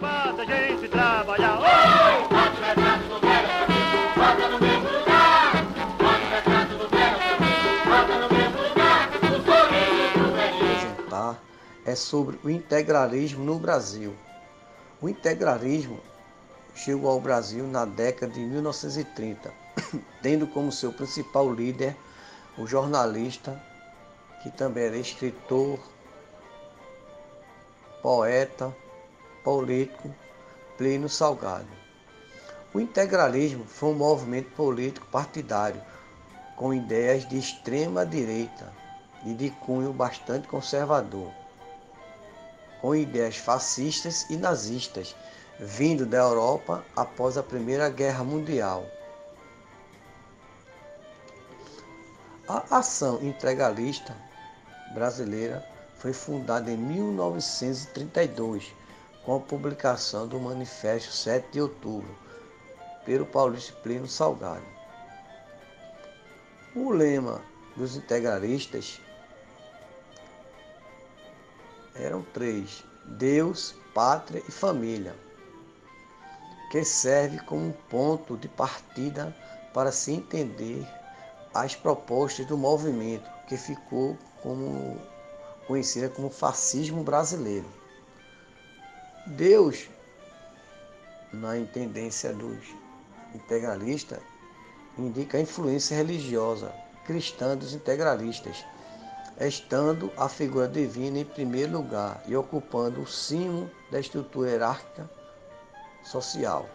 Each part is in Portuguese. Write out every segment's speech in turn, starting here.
faz a gente trabalhar. Oi! O velhinho. apresentar é sobre o integralismo no Brasil. O integralismo chegou ao Brasil na década de 1930, tendo como seu principal líder o jornalista, que também era escritor, poeta, político, Plínio Salgado. O integralismo foi um movimento político partidário com ideias de extrema direita e de cunho bastante conservador, com ideias fascistas e nazistas, vindo da Europa após a Primeira Guerra Mundial. A ação integralista brasileira foi fundada em 1932 com a publicação do Manifesto 7 de Outubro pelo Paulista Plínio Salgado. O lema dos integralistas eram três: Deus, pátria e família, que serve como ponto de partida para se entender as propostas do movimento que ficou como conhecida como fascismo brasileiro. Deus, na intendência dos integralistas, indica a influência religiosa cristã dos integralistas, estando a figura divina em primeiro lugar e ocupando o cimo da estrutura hierárquica social.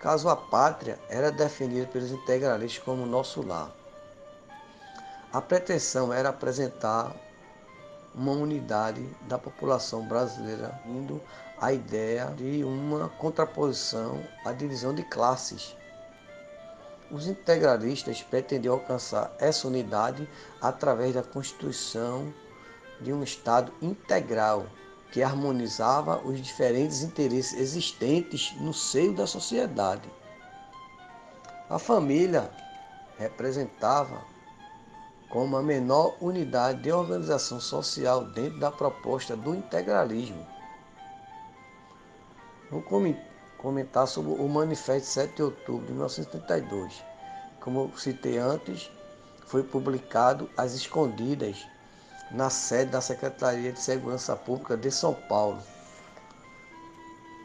Caso a pátria era definida pelos integralistas como nosso lar. A pretensão era apresentar uma unidade da população brasileira, indo a ideia de uma contraposição à divisão de classes. Os integralistas pretendiam alcançar essa unidade através da constituição de um Estado integral que harmonizava os diferentes interesses existentes no seio da sociedade. A família representava como a menor unidade de organização social dentro da proposta do integralismo. Vou comentar sobre o Manifesto 7 de outubro de 1932. Como citei antes, foi publicado às escondidas na sede da Secretaria de Segurança Pública de São Paulo,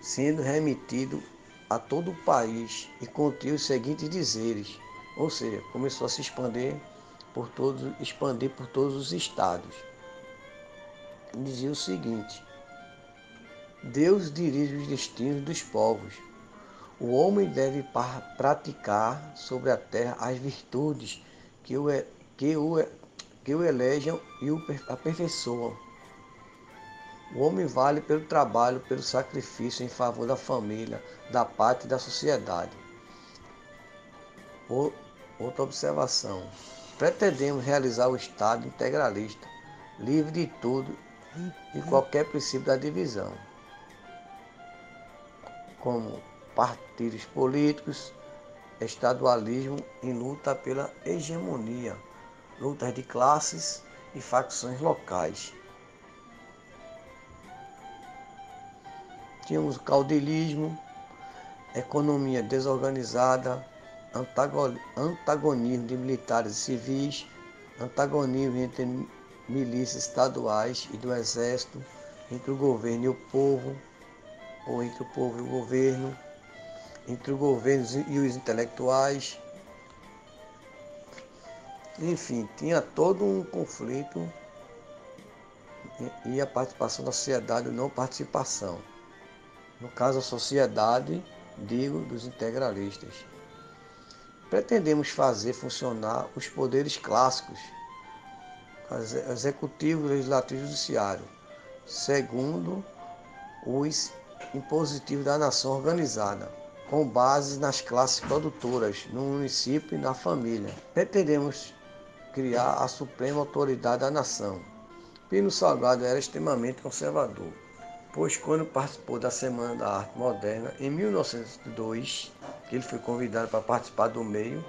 sendo remetido a todo o país e continha os seguintes dizeres, ou seja, começou a se expandir por todos, expandir por todos os estados. Dizia o seguinte: Deus dirige os destinos dos povos. O homem deve praticar sobre a terra as virtudes que o, que o, que o elegem e o aperfeiçoam. O homem vale pelo trabalho, pelo sacrifício em favor da família, da pátria e da sociedade. Outra observação. Pretendemos realizar o Estado integralista, livre de tudo e qualquer princípio da divisão, como partidos políticos, estadualismo em luta pela hegemonia, lutas de classes e facções locais. Tínhamos caudilismo, economia desorganizada, antagonismo de militares e civis, antagonismo entre milícias estaduais e do exército, entre o governo e o povo, ou entre o povo e o governo, entre o governo e os intelectuais. Enfim, tinha todo um conflito e a participação da sociedade ou não participação. No caso, a sociedade, digo, dos integralistas pretendemos fazer funcionar os poderes clássicos, executivo, legislativo e judiciário, segundo os impositivos da nação organizada, com base nas classes produtoras, no município e na família. Pretendemos criar a suprema autoridade da nação. Pino Salgado era extremamente conservador, pois quando participou da Semana da Arte Moderna, em 1902, que ele foi convidado para participar do meio,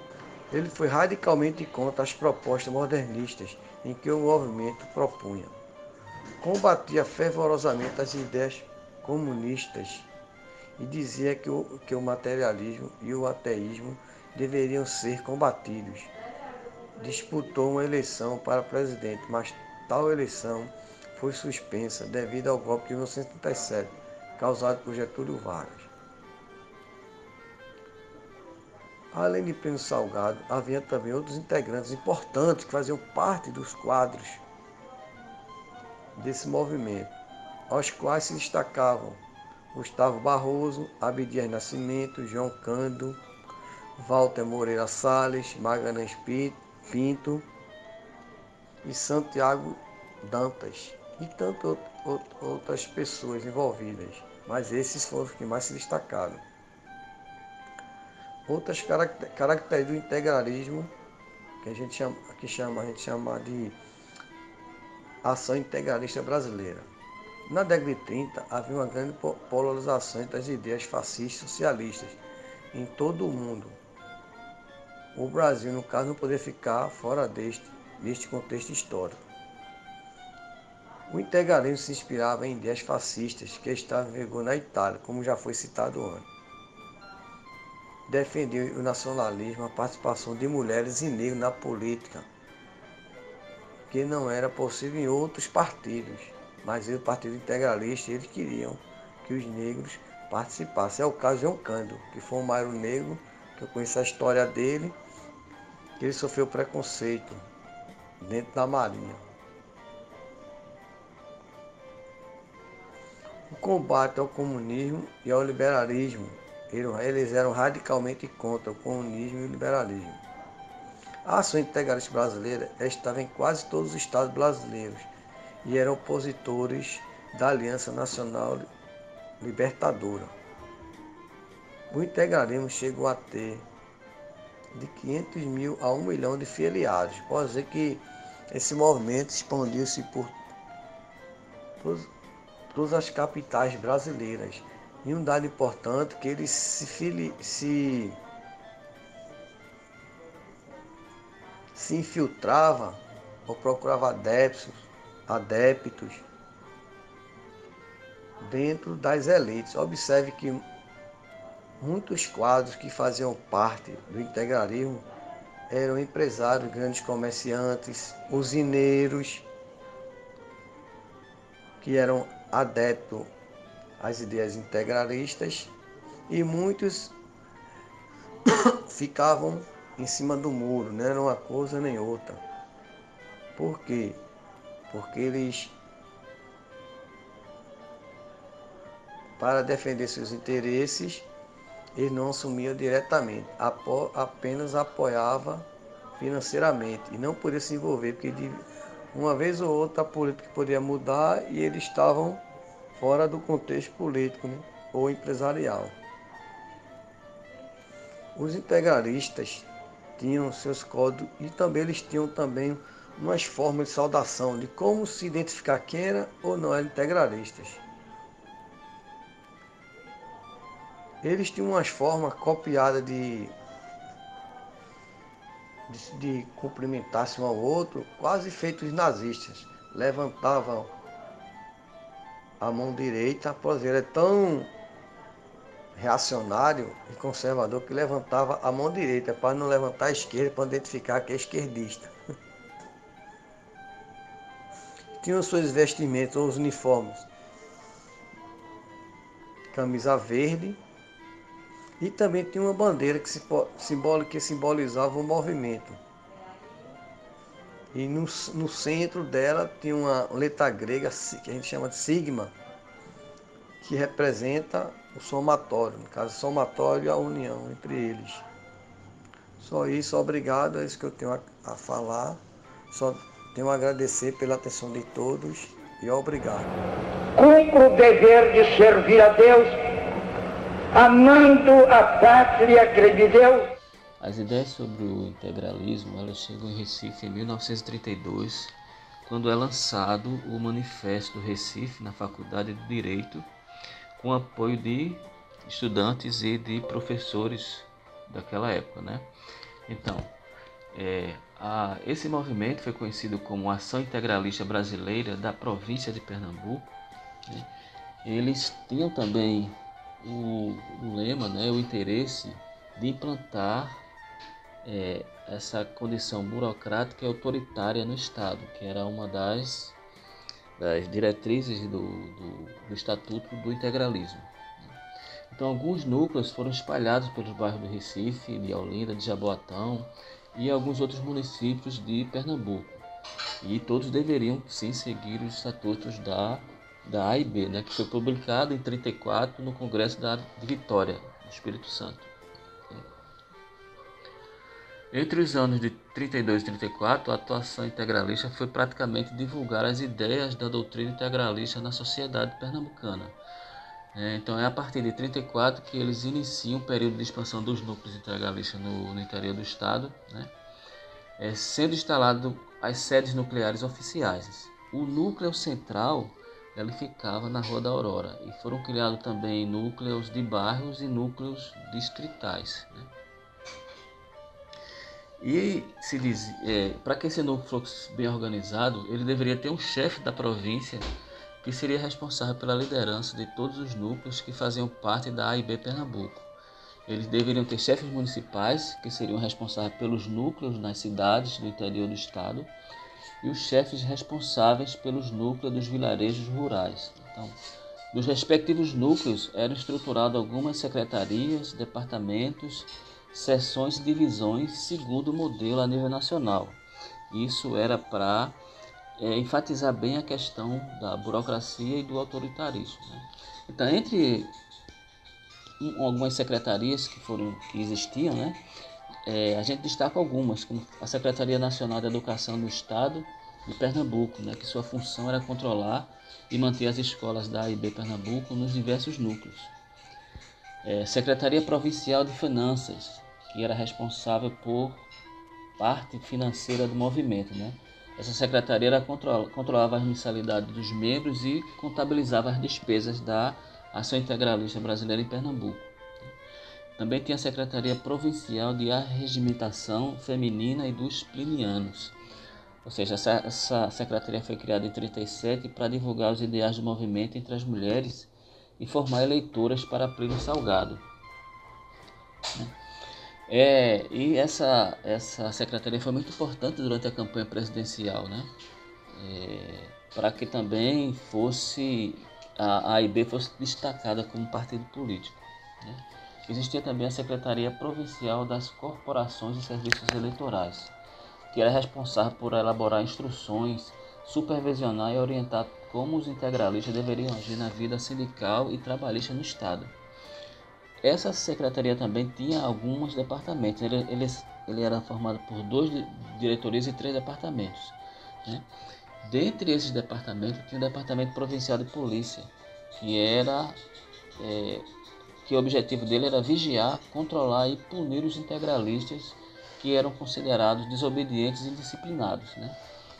ele foi radicalmente contra as propostas modernistas em que o movimento propunha. Combatia fervorosamente as ideias comunistas e dizia que o, que o materialismo e o ateísmo deveriam ser combatidos. Disputou uma eleição para presidente, mas tal eleição foi suspensa devido ao golpe de 1937, causado por Getúlio Vargas. Além de Plínio Salgado, havia também outros integrantes importantes que faziam parte dos quadros desse movimento, aos quais se destacavam Gustavo Barroso, Abdias Nascimento, João Cândido, Walter Moreira Salles, Magalhães Pinto e Santiago Dantas e tantas outras pessoas envolvidas, mas esses foram os que mais se destacaram. Outras características do integralismo, que a gente chama, que chama, a gente chama de ação integralista brasileira. Na década de 30, havia uma grande polarização entre as ideias fascistas e socialistas em todo o mundo. O Brasil, no caso, não poderia ficar fora deste, deste contexto histórico. O integralismo se inspirava em ideias fascistas que estavam em vigor na Itália, como já foi citado antes defendeu o nacionalismo, a participação de mulheres e negros na política, que não era possível em outros partidos, mas o Partido Integralista eles queriam que os negros participassem. É o caso de Cândido, que foi um mairo negro, que eu conheço a história dele, que ele sofreu preconceito dentro da Marinha. O combate ao comunismo e ao liberalismo eles eram radicalmente contra o comunismo e o liberalismo. A ação integralista brasileira estava em quase todos os estados brasileiros e eram opositores da Aliança Nacional Libertadora. O integralismo chegou a ter de 500 mil a 1 milhão de filiados. Pode dizer que esse movimento expandiu-se por todas as capitais brasileiras e um dado importante que ele se, fili, se, se infiltrava ou procurava adeptos, adeptos dentro das elites. Observe que muitos quadros que faziam parte do integralismo eram empresários, grandes comerciantes, usineiros, que eram adeptos as ideias integralistas e muitos ficavam em cima do muro, não era uma coisa nem outra. Por quê? Porque eles, para defender seus interesses, eles não assumiam diretamente, apenas apoiava financeiramente e não podia se envolver, porque uma vez ou outra a política poderia mudar e eles estavam fora do contexto político né, ou empresarial. Os integralistas tinham seus códigos e também eles tinham também umas formas de saudação de como se identificar quem era ou não era integralistas. Eles tinham umas formas copiadas de, de, de cumprimentar-se um ao outro, quase feitos nazistas. Levantavam a mão direita, pois ele é tão reacionário e conservador que levantava a mão direita para não levantar a esquerda para identificar que é esquerdista. Tinham suas vestimentas, os uniformes, camisa verde e também tinha uma bandeira que simbolizava o movimento. E no, no centro dela tinha uma letra grega que a gente chama de sigma, que representa o somatório, no caso, somatório e a união entre eles. Só isso, obrigado, é isso que eu tenho a, a falar. Só tenho a agradecer pela atenção de todos e obrigado. Cumpro o dever de servir a Deus, amando a pátria que lhe deu as ideias sobre o integralismo elas chegam em Recife em 1932, quando é lançado o Manifesto Recife na Faculdade de Direito, com apoio de estudantes e de professores daquela época, né? Então, é, a, esse movimento foi conhecido como Ação Integralista Brasileira da província de Pernambuco, né? eles tinham também o, o lema, né, o interesse de implantar é, essa condição burocrática e autoritária no Estado, que era uma das, das diretrizes do, do, do Estatuto do Integralismo. Então, alguns núcleos foram espalhados pelos bairros do Recife, de Olinda, de Jaboatão e alguns outros municípios de Pernambuco. E todos deveriam sim seguir os estatutos da, da AIB, né, que foi publicado em 34 no Congresso da, de Vitória, no Espírito Santo. Entre os anos de 32 e 34, a atuação integralista foi praticamente divulgar as ideias da doutrina integralista na sociedade pernambucana. É, então é a partir de 34 que eles iniciam o período de expansão dos núcleos integralistas no, no interior do estado, né? é, sendo instalado as sedes nucleares oficiais. O núcleo central ele ficava na Rua da Aurora e foram criados também núcleos de bairros e núcleos distritais. Né? E se diz, é, para que esse núcleo fosse bem organizado, ele deveria ter um chefe da província que seria responsável pela liderança de todos os núcleos que faziam parte da AIB Pernambuco. Eles deveriam ter chefes municipais, que seriam responsáveis pelos núcleos nas cidades do interior do estado, e os chefes responsáveis pelos núcleos dos vilarejos rurais. Então, dos respectivos núcleos eram estruturadas algumas secretarias, departamentos, seções e divisões segundo o modelo a nível nacional. Isso era para é, enfatizar bem a questão da burocracia e do autoritarismo. Né? Então, entre algumas secretarias que foram que existiam, né? É, a gente destaca algumas, como a Secretaria Nacional de Educação do Estado de Pernambuco, né, que sua função era controlar e manter as escolas da AIB Pernambuco nos diversos núcleos. É, Secretaria Provincial de Finanças, que era responsável por parte financeira do movimento. Né? Essa secretaria era, controlava as mensalidades dos membros e contabilizava as despesas da Ação Integralista Brasileira em Pernambuco. Também tinha a Secretaria Provincial de Arregimentação Feminina e dos Plinianos. Ou seja, essa, essa secretaria foi criada em 37 para divulgar os ideais do movimento entre as mulheres e formar eleitoras para Plínio Salgado. É, e essa, essa secretaria foi muito importante durante a campanha presidencial, né? É, para que também fosse a, AIB fosse destacada como partido político. Né? Existia também a Secretaria Provincial das Corporações e Serviços Eleitorais, que era responsável por elaborar instruções, supervisionar e orientar como os integralistas deveriam agir na vida sindical e trabalhista no Estado. Essa secretaria também tinha alguns departamentos. Ele, ele, ele era formado por dois diretorias e três departamentos. Né? Dentre esses departamentos, tinha o Departamento Provincial de Polícia, que era é, que o objetivo dele era vigiar, controlar e punir os integralistas que eram considerados desobedientes e indisciplinados, né?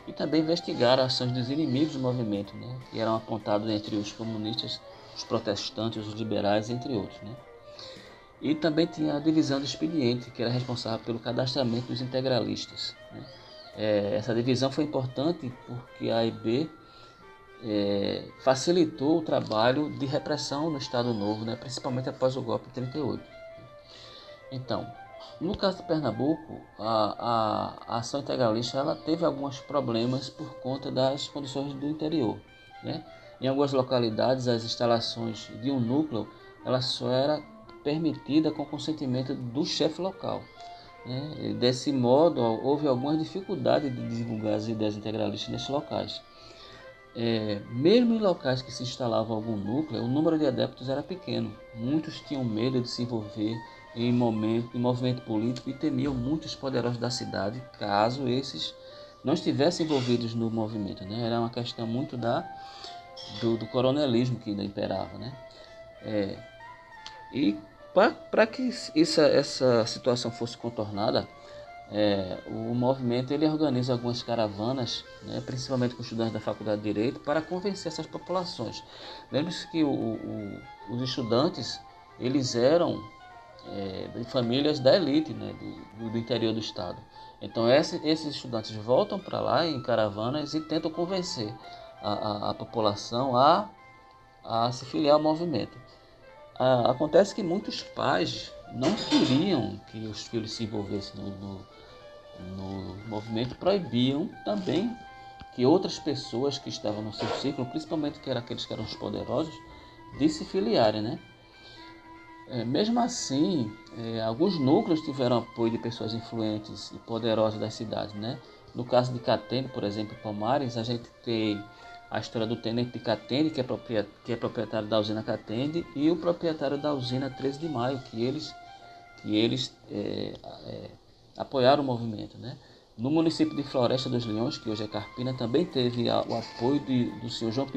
E também investigar ações dos inimigos do movimento, né? Que eram apontados entre os comunistas, os protestantes, os liberais, entre outros, né? E também tinha a divisão do expediente, que era responsável pelo cadastramento dos integralistas. Né? É, essa divisão foi importante porque a AIB é, facilitou o trabalho de repressão no Estado Novo, né, principalmente após o golpe de 38. Então, no caso de Pernambuco, a, a, a ação integralista ela teve alguns problemas por conta das condições do interior. Né? Em algumas localidades, as instalações de um núcleo ela só era permitida com consentimento do chefe local. Né? Desse modo, houve algumas dificuldades de divulgar as ideias integralistas nesses locais. É, mesmo em locais que se instalava algum núcleo, o número de adeptos era pequeno. Muitos tinham medo de se envolver em, momento, em movimento político e temiam muitos poderosos da cidade caso esses não estivessem envolvidos no movimento. Né? Era uma questão muito da, do, do coronelismo que ainda imperava. Né? É, e para que isso, essa situação fosse contornada, é, o movimento ele organiza algumas caravanas, né, principalmente com estudantes da Faculdade de Direito, para convencer essas populações. Lembre-se que o, o, os estudantes eles eram é, de famílias da elite né, do, do interior do estado. Então esse, esses estudantes voltam para lá em caravanas e tentam convencer a, a, a população a a se filiar ao movimento. Ah, acontece que muitos pais não queriam que os filhos se envolvessem no, no, no movimento, proibiam também que outras pessoas que estavam no seu círculo, principalmente que eram aqueles que eram os poderosos, de se filiarem, né? É, mesmo assim, é, alguns núcleos tiveram apoio de pessoas influentes e poderosas das cidades, né? No caso de Catende, por exemplo, Palmares, a gente tem a história do tenente de Catende, que é, que é proprietário da usina Catende, e o proprietário da usina 13 de Maio, que eles, que eles é, é, apoiaram o movimento, né? No município de Floresta dos Leões, que hoje é Carpina, também teve a, o apoio de, do senhor João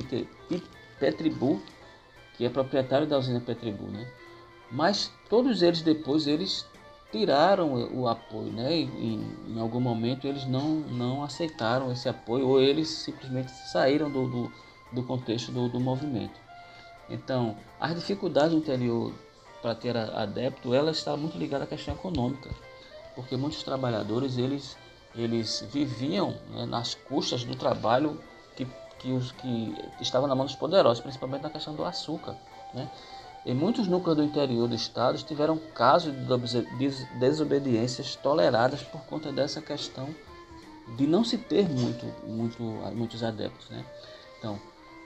Petribu, que é proprietário da usina Petribu, né? Mas todos eles depois eles tiraram o apoio, né? Em, em algum momento eles não, não aceitaram esse apoio ou eles simplesmente saíram do, do, do contexto do, do movimento. Então, as dificuldades do interior para ter adepto, ela está muito ligada à questão econômica, porque muitos trabalhadores eles eles viviam né, nas custas do trabalho que, que os que estavam na mão dos poderosos, principalmente na questão do açúcar, né? Em muitos núcleos do interior do estado tiveram casos de desobediências toleradas por conta dessa questão de não se ter muito, muito, muitos adeptos. Né? Então,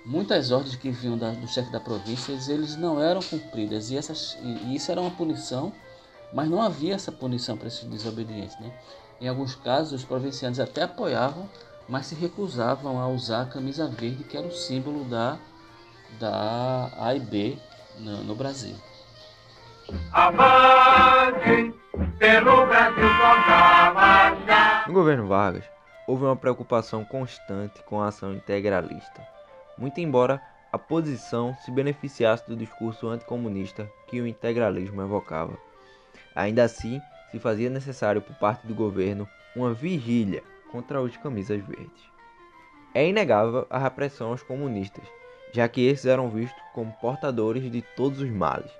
muitas ordens que vinham da, do chefe da província, eles não eram cumpridas e, essas, e isso era uma punição, mas não havia essa punição para esses desobedientes. Né? Em alguns casos, os provincianos até apoiavam, mas se recusavam a usar a camisa verde, que era o símbolo da, da AIB no, no Brasil. Avante pelo Brasil No governo Vargas, houve uma preocupação constante com a ação integralista, muito embora a posição se beneficiasse do discurso anticomunista que o integralismo evocava. Ainda assim, se fazia necessário por parte do governo uma vigília contra os camisas verdes. É inegável a repressão aos comunistas, já que esses eram vistos como portadores de todos os males.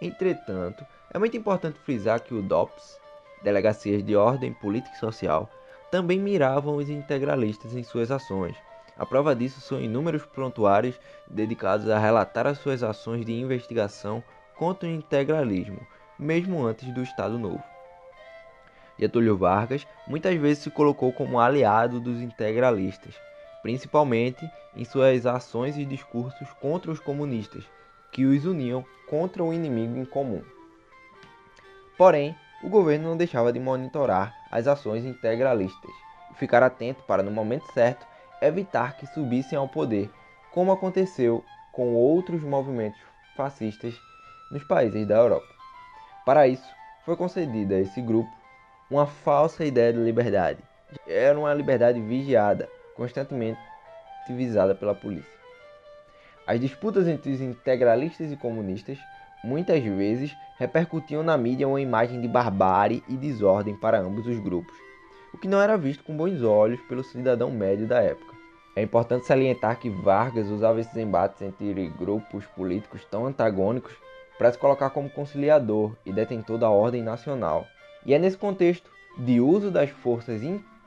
Entretanto, é muito importante frisar que o DOPS, Delegacias de Ordem Política e Social, também miravam os integralistas em suas ações. A prova disso são inúmeros prontuários dedicados a relatar as suas ações de investigação contra o integralismo, mesmo antes do Estado Novo. Getúlio Vargas muitas vezes se colocou como aliado dos integralistas, principalmente em suas ações e discursos contra os comunistas, que os uniam contra o inimigo em comum. Porém, o governo não deixava de monitorar as ações integralistas e ficar atento para, no momento certo, evitar que subissem ao poder, como aconteceu com outros movimentos fascistas nos países da Europa. Para isso, foi concedida a esse grupo uma falsa ideia de liberdade. Era uma liberdade vigiada, constantemente visada pela polícia. As disputas entre os integralistas e comunistas muitas vezes repercutiam na mídia uma imagem de barbárie e desordem para ambos os grupos, o que não era visto com bons olhos pelo cidadão médio da época. É importante salientar que Vargas usava esses embates entre grupos políticos tão antagônicos para se colocar como conciliador e detentor da ordem nacional. E é nesse contexto de uso das forças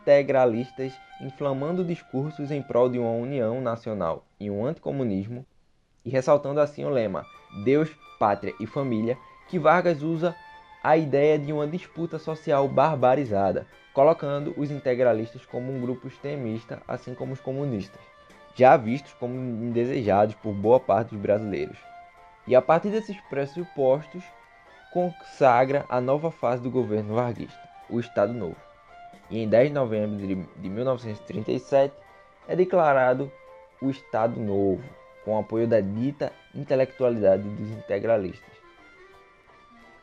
integralistas inflamando discursos em prol de uma união nacional e um anticomunismo, e ressaltando assim o lema Deus, Pátria e Família, que Vargas usa a ideia de uma disputa social barbarizada, colocando os integralistas como um grupo extremista, assim como os comunistas, já vistos como indesejados por boa parte dos brasileiros. E a partir desses pressupostos, consagra a nova fase do governo varguista, o Estado Novo e em 10 de novembro de 1937 é declarado o Estado Novo, com apoio da dita intelectualidade dos integralistas.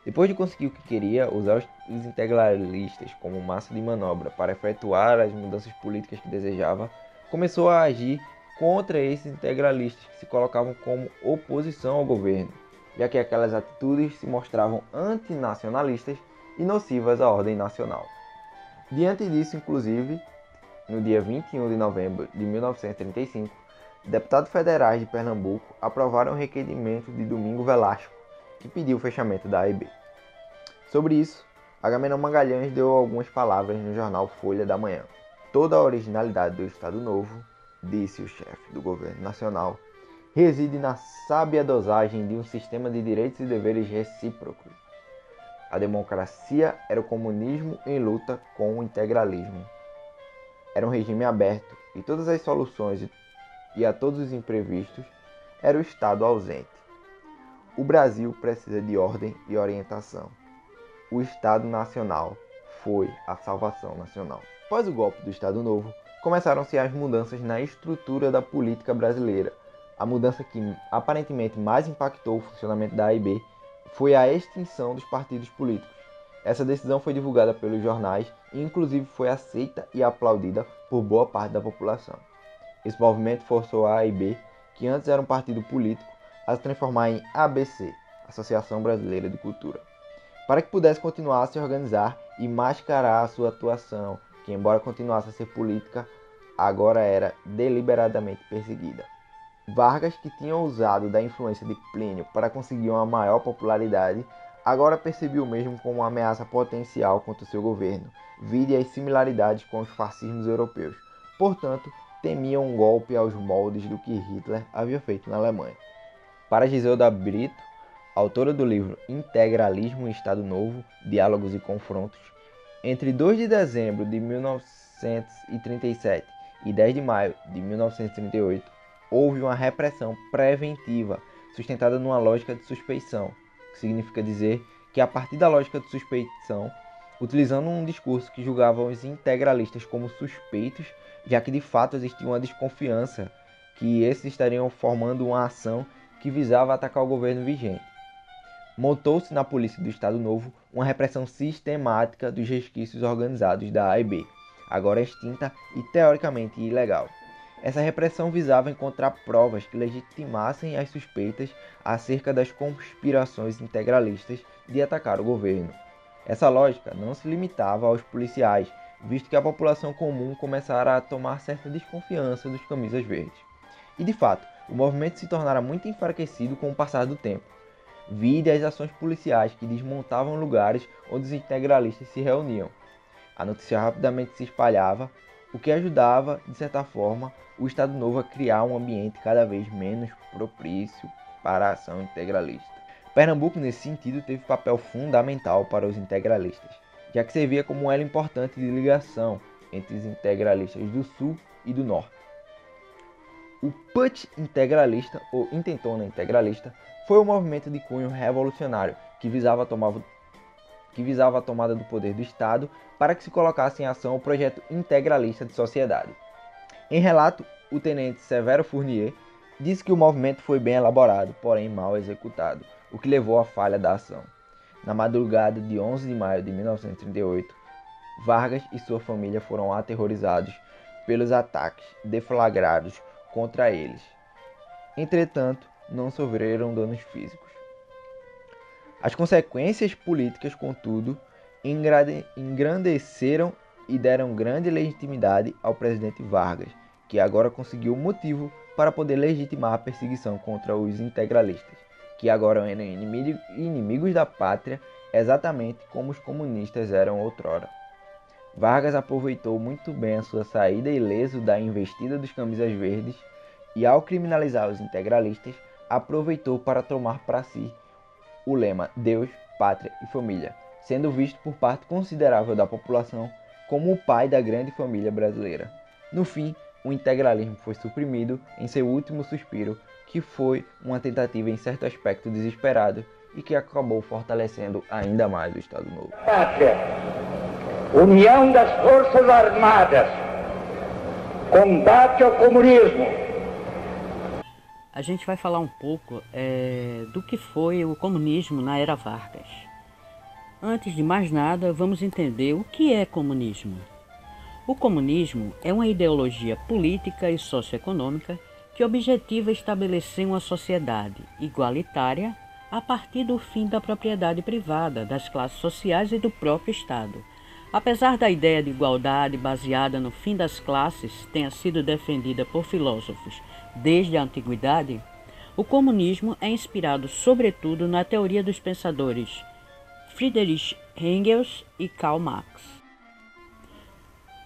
Depois de conseguir o que queria, usar os integralistas como massa de manobra para efetuar as mudanças políticas que desejava, começou a agir contra esses integralistas que se colocavam como oposição ao governo, já que aquelas atitudes se mostravam antinacionalistas e nocivas à ordem nacional. Diante disso, inclusive, no dia 21 de novembro de 1935, deputados federais de Pernambuco aprovaram o requerimento de Domingo Velasco, que pediu o fechamento da AIB. Sobre isso, Agamenon Magalhães deu algumas palavras no jornal Folha da Manhã. Toda a originalidade do Estado Novo, disse o chefe do governo nacional, reside na sábia dosagem de um sistema de direitos e deveres recíprocos. A democracia era o comunismo em luta com o integralismo. Era um regime aberto e todas as soluções e a todos os imprevistos era o Estado ausente. O Brasil precisa de ordem e orientação. O Estado Nacional foi a salvação nacional. Após o golpe do Estado Novo, começaram-se as mudanças na estrutura da política brasileira. A mudança que aparentemente mais impactou o funcionamento da AIB foi a extinção dos partidos políticos. Essa decisão foi divulgada pelos jornais e, inclusive, foi aceita e aplaudida por boa parte da população. Esse movimento forçou a AIB, que antes era um partido político, a se transformar em ABC, Associação Brasileira de Cultura, para que pudesse continuar a se organizar e mascarar a sua atuação, que, embora continuasse a ser política, agora era deliberadamente perseguida. Vargas, que tinha usado da influência de Plínio para conseguir uma maior popularidade, agora percebeu mesmo como uma ameaça potencial contra o seu governo, vide as similaridades com os fascismos europeus. Portanto, temia um golpe aos moldes do que Hitler havia feito na Alemanha. Para Giselda Brito, autora do livro Integralismo e Estado Novo, Diálogos e Confrontos, entre 2 de dezembro de 1937 e 10 de maio de 1938, houve uma repressão preventiva sustentada numa lógica de suspeição, que significa dizer que a partir da lógica de suspeição, utilizando um discurso que julgava os integralistas como suspeitos, já que de fato existia uma desconfiança que esses estariam formando uma ação que visava atacar o governo vigente. Montou-se na polícia do Estado Novo uma repressão sistemática dos resquícios organizados da AIB, agora extinta e teoricamente ilegal. Essa repressão visava encontrar provas que legitimassem as suspeitas acerca das conspirações integralistas de atacar o governo. Essa lógica não se limitava aos policiais, visto que a população comum começara a tomar certa desconfiança dos camisas verdes. E de fato, o movimento se tornara muito enfraquecido com o passar do tempo. Vide as ações policiais que desmontavam lugares onde os integralistas se reuniam. A notícia rapidamente se espalhava, o que ajudava, de certa forma, o Estado Novo a criar um ambiente cada vez menos propício para a ação integralista. Pernambuco, nesse sentido, teve papel fundamental para os integralistas, já que servia como um elo importante de ligação entre os integralistas do Sul e do Norte. O Put integralista, ou intentona integralista, foi um movimento de cunho revolucionário que visava, tomar, que visava a tomada do poder do Estado para que se colocasse em ação o projeto integralista de sociedade. Em relato, o tenente Severo Fournier disse que o movimento foi bem elaborado, porém mal executado, o que levou à falha da ação. Na madrugada de 11 de maio de 1938, Vargas e sua família foram aterrorizados pelos ataques deflagrados contra eles. Entretanto, não sofreram danos físicos. As consequências políticas, contudo, engrandeceram e deram grande legitimidade ao presidente Vargas, que agora conseguiu motivo para poder legitimar a perseguição contra os integralistas, que agora eram inimigos da pátria, exatamente como os comunistas eram outrora. Vargas aproveitou muito bem a sua saída ileso da investida dos camisas verdes e, ao criminalizar os integralistas, aproveitou para tomar para si o lema Deus, Pátria e Família, sendo visto por parte considerável da população como o pai da grande família brasileira. No fim, o integralismo foi suprimido em seu último suspiro, que foi uma tentativa em certo aspecto desesperado e que acabou fortalecendo ainda mais o Estado Novo. Pátria, união das Forças Armadas, combate ao comunismo. A gente vai falar um pouco é, do que foi o comunismo na era Vargas. Antes de mais nada, vamos entender o que é comunismo. O comunismo é uma ideologia política e socioeconômica que objetiva estabelecer uma sociedade igualitária a partir do fim da propriedade privada, das classes sociais e do próprio Estado. Apesar da ideia de igualdade baseada no fim das classes tenha sido defendida por filósofos desde a antiguidade, o comunismo é inspirado sobretudo na teoria dos pensadores Friedrich Engels e Karl Marx.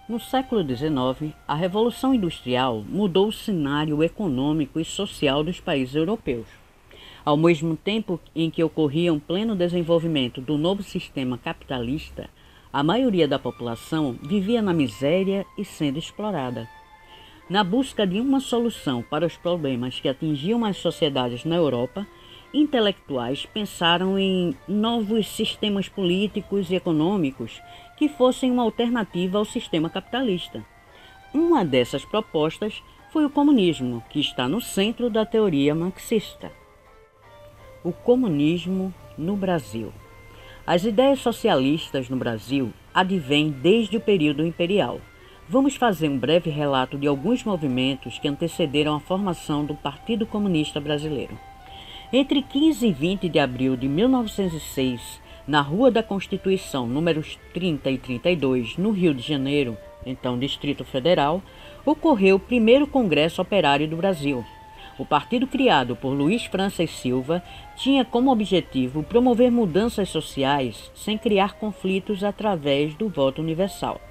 No século XIX, a Revolução Industrial mudou o cenário econômico e social dos países europeus. Ao mesmo tempo em que ocorria um pleno desenvolvimento do novo sistema capitalista, a maioria da população vivia na miséria e sendo explorada. Na busca de uma solução para os problemas que atingiam as sociedades na Europa, intelectuais pensaram em novos sistemas políticos e econômicos que fossem uma alternativa ao sistema capitalista. Uma dessas propostas foi o comunismo, que está no centro da teoria marxista. O comunismo no Brasil. As ideias socialistas no Brasil advêm desde o período imperial. Vamos fazer um breve relato de alguns movimentos que antecederam a formação do Partido Comunista Brasileiro. Entre 15 e 20 de abril de 1906, na Rua da Constituição, números 30 e 32, no Rio de Janeiro, então Distrito Federal, ocorreu o primeiro Congresso Operário do Brasil. O partido criado por Luiz França Silva tinha como objetivo promover mudanças sociais sem criar conflitos através do voto universal.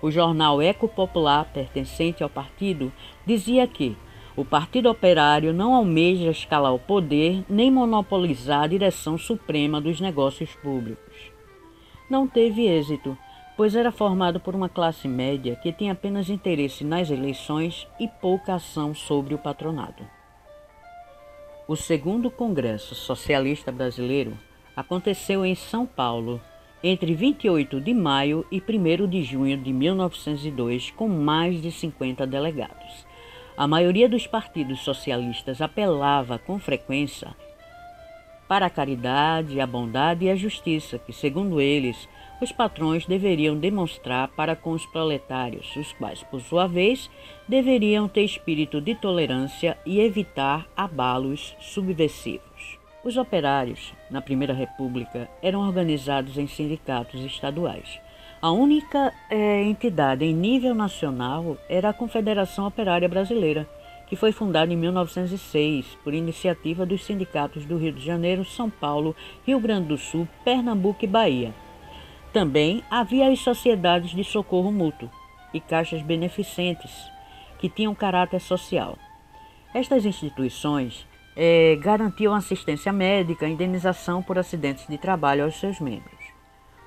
O jornal Eco Popular, pertencente ao partido, dizia que o Partido Operário não almeja escalar o poder nem monopolizar a direção suprema dos negócios públicos. Não teve êxito, pois era formado por uma classe média que tinha apenas interesse nas eleições e pouca ação sobre o patronado. O segundo Congresso Socialista Brasileiro aconteceu em São Paulo entre 28 de maio e 1 de junho de 1902, com mais de 50 delegados. A maioria dos partidos socialistas apelava com frequência para a caridade, a bondade e a justiça, que, segundo eles, os patrões deveriam demonstrar para com os proletários, os quais, por sua vez, deveriam ter espírito de tolerância e evitar abalos subversivos. Os operários, na Primeira República, eram organizados em sindicatos estaduais. A única é, entidade em nível nacional era a Confederação Operária Brasileira, que foi fundada em 1906 por iniciativa dos sindicatos do Rio de Janeiro, São Paulo, Rio Grande do Sul, Pernambuco e Bahia. Também havia as sociedades de socorro mútuo e caixas beneficentes, que tinham caráter social. Estas instituições é, garantiam assistência médica e indenização por acidentes de trabalho aos seus membros.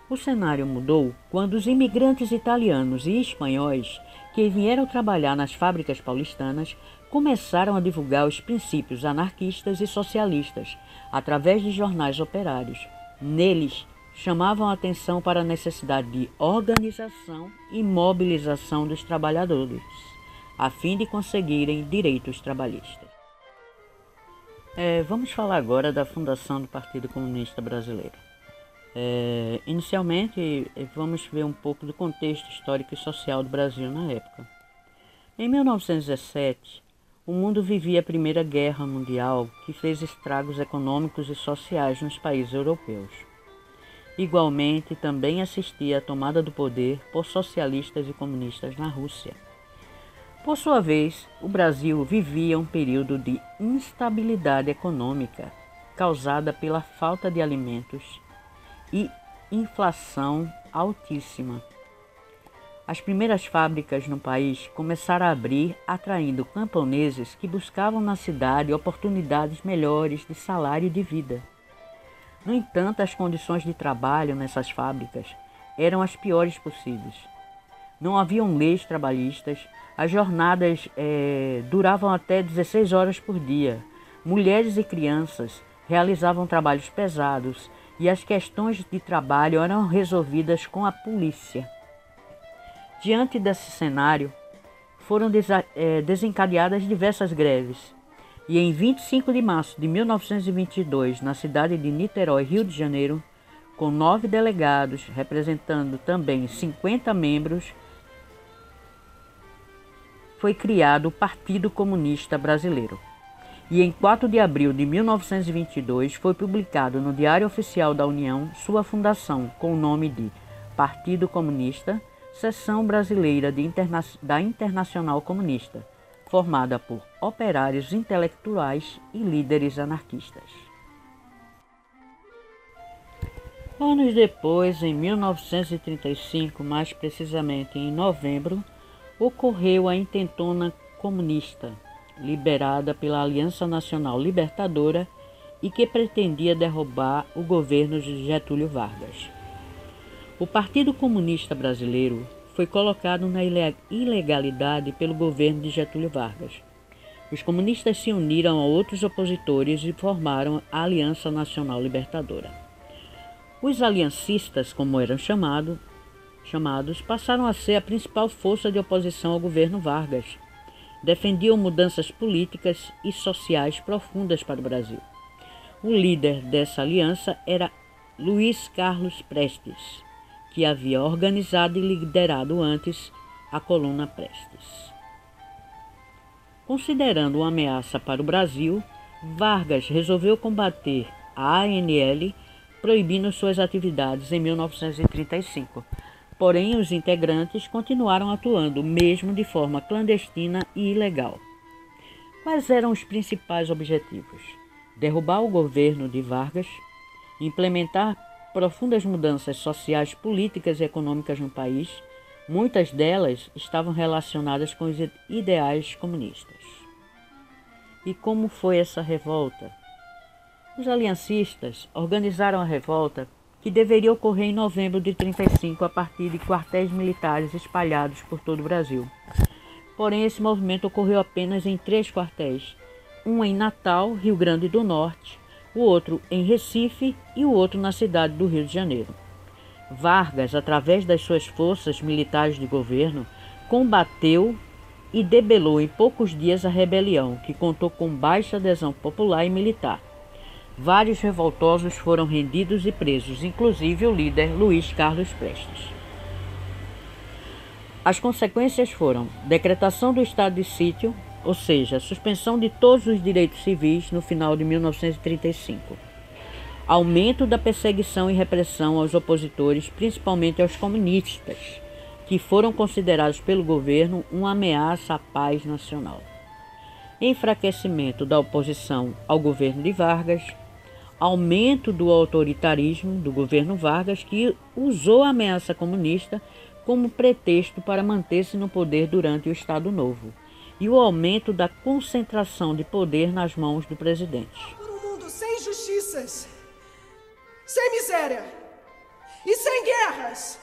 O cenário mudou quando os imigrantes italianos e espanhóis que vieram trabalhar nas fábricas paulistanas começaram a divulgar os princípios anarquistas e socialistas através de jornais operários. Neles, chamavam a atenção para a necessidade de organização e mobilização dos trabalhadores, a fim de conseguirem direitos trabalhistas. É, vamos falar agora da fundação do Partido Comunista Brasileiro. É, inicialmente, vamos ver um pouco do contexto histórico e social do Brasil na época. Em 1917, o mundo vivia a Primeira Guerra Mundial, que fez estragos econômicos e sociais nos países europeus. Igualmente, também assistia à tomada do poder por socialistas e comunistas na Rússia. Por sua vez, o Brasil vivia um período de instabilidade econômica causada pela falta de alimentos e inflação altíssima. As primeiras fábricas no país começaram a abrir, atraindo camponeses que buscavam na cidade oportunidades melhores de salário e de vida. No entanto, as condições de trabalho nessas fábricas eram as piores possíveis. Não haviam leis trabalhistas, as jornadas é, duravam até 16 horas por dia. Mulheres e crianças realizavam trabalhos pesados e as questões de trabalho eram resolvidas com a polícia. Diante desse cenário, foram é, desencadeadas diversas greves. E em 25 de março de 1922, na cidade de Niterói, Rio de Janeiro, com nove delegados, representando também 50 membros, foi criado o Partido Comunista Brasileiro e em 4 de abril de 1922 foi publicado no Diário Oficial da União sua fundação com o nome de Partido Comunista, Seção Brasileira Interna da Internacional Comunista, formada por operários intelectuais e líderes anarquistas. Anos depois, em 1935, mais precisamente em novembro, ocorreu a intentona comunista, liberada pela Aliança Nacional Libertadora e que pretendia derrubar o governo de Getúlio Vargas. O Partido Comunista Brasileiro foi colocado na ilegalidade pelo governo de Getúlio Vargas. Os comunistas se uniram a outros opositores e formaram a Aliança Nacional Libertadora. Os aliancistas, como eram chamado, chamados, passaram a ser a principal força de oposição ao governo Vargas. Defendiam mudanças políticas e sociais profundas para o Brasil. O líder dessa aliança era Luiz Carlos Prestes, que havia organizado e liderado antes a coluna Prestes. Considerando uma ameaça para o Brasil, Vargas resolveu combater a ANL proibindo suas atividades em 1935. Porém, os integrantes continuaram atuando, mesmo de forma clandestina e ilegal. Quais eram os principais objetivos? Derrubar o governo de Vargas, implementar profundas mudanças sociais, políticas e econômicas no país, muitas delas estavam relacionadas com os ideais comunistas. E como foi essa revolta? Os aliancistas organizaram a revolta que deveria ocorrer em novembro de 35 a partir de quartéis militares espalhados por todo o Brasil. Porém, esse movimento ocorreu apenas em três quartéis: um em Natal, Rio Grande do Norte, o outro em Recife e o outro na cidade do Rio de Janeiro. Vargas, através das suas forças militares de governo, combateu e debelou em poucos dias a rebelião, que contou com baixa adesão popular e militar. Vários revoltosos foram rendidos e presos, inclusive o líder Luiz Carlos Prestes. As consequências foram decretação do estado de sítio, ou seja, suspensão de todos os direitos civis no final de 1935. Aumento da perseguição e repressão aos opositores, principalmente aos comunistas, que foram considerados pelo governo uma ameaça à paz nacional. Enfraquecimento da oposição ao governo de Vargas, aumento do autoritarismo do governo Vargas, que usou a ameaça comunista como pretexto para manter-se no poder durante o Estado Novo, e o aumento da concentração de poder nas mãos do presidente. Por um mundo sem justiças, sem miséria e sem guerras.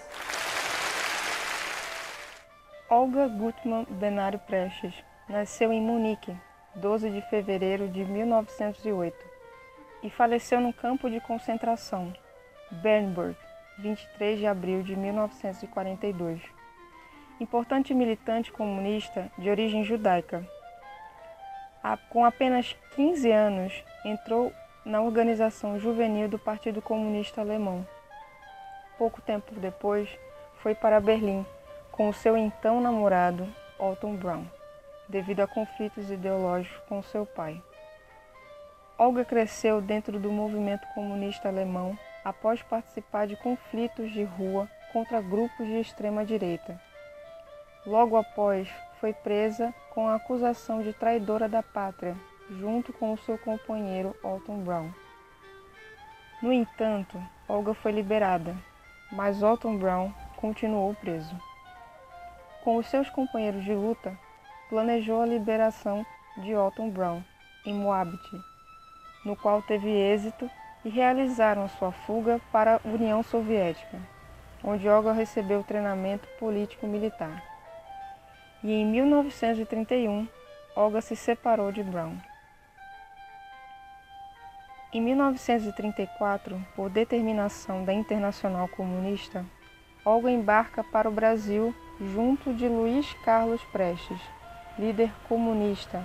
Olga Gutmann Benário Prestes nasceu em Munique, 12 de fevereiro de 1908 e faleceu no campo de concentração, Bernburg, 23 de abril de 1942. Importante militante comunista de origem judaica. Com apenas 15 anos, entrou na organização juvenil do Partido Comunista Alemão. Pouco tempo depois, foi para Berlim com o seu então namorado, Otto Braun, devido a conflitos ideológicos com seu pai. Olga cresceu dentro do movimento comunista alemão após participar de conflitos de rua contra grupos de extrema direita. Logo após, foi presa com a acusação de traidora da pátria, junto com o seu companheiro Otto Brown. No entanto, Olga foi liberada, mas Otto Brown continuou preso. Com os seus companheiros de luta, planejou a liberação de Otto Brown em Moabit, no qual teve êxito e realizaram sua fuga para a União Soviética, onde Olga recebeu treinamento político-militar. E em 1931, Olga se separou de Brown. Em 1934, por determinação da Internacional Comunista, Olga embarca para o Brasil junto de Luiz Carlos Prestes, líder comunista,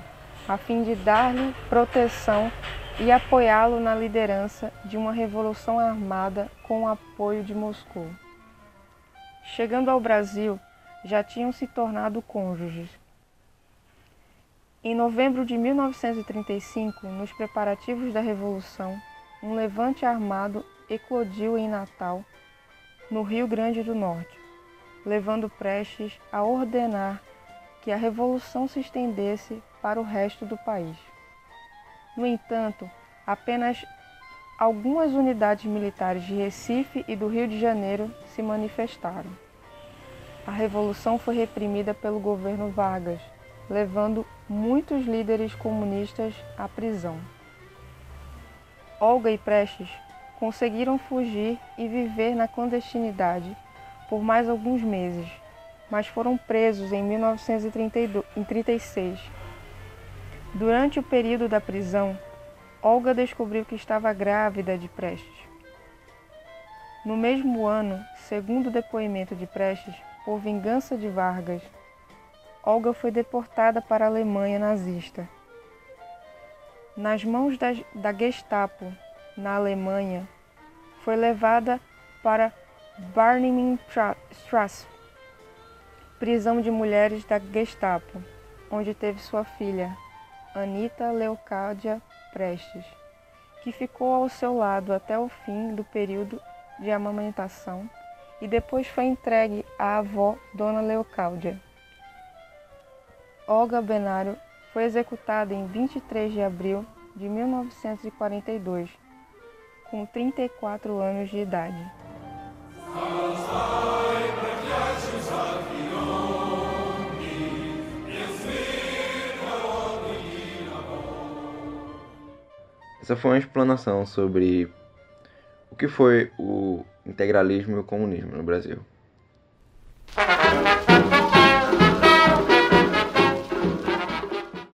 a fim de dar-lhe proteção e apoiá-lo na liderança de uma revolução armada com o apoio de Moscou. Chegando ao Brasil, já tinham se tornado cônjuges. Em novembro de 1935, nos preparativos da Revolução, um levante armado eclodiu em Natal, no Rio Grande do Norte, levando Prestes a ordenar que a revolução se estendesse para o resto do país. No entanto, apenas algumas unidades militares de Recife e do Rio de Janeiro se manifestaram. A revolução foi reprimida pelo governo Vargas, levando muitos líderes comunistas à prisão. Olga e Prestes conseguiram fugir e viver na clandestinidade por mais alguns meses, mas foram presos em 1936. Durante o período da prisão, Olga descobriu que estava grávida de Prestes. No mesmo ano, segundo o depoimento de Prestes, por vingança de Vargas, Olga foi deportada para a Alemanha nazista. Nas mãos da, da Gestapo, na Alemanha, foi levada para Barnimstrasse, prisão de mulheres da Gestapo, onde teve sua filha, Anita Leocádia Prestes, que ficou ao seu lado até o fim do período de amamentação e depois foi entregue à avó Dona Leocádia. Olga Benário foi executada em 23 de abril de 1942, com 34 anos de idade. Essa foi uma explanação sobre o que foi o integralismo e o comunismo no Brasil.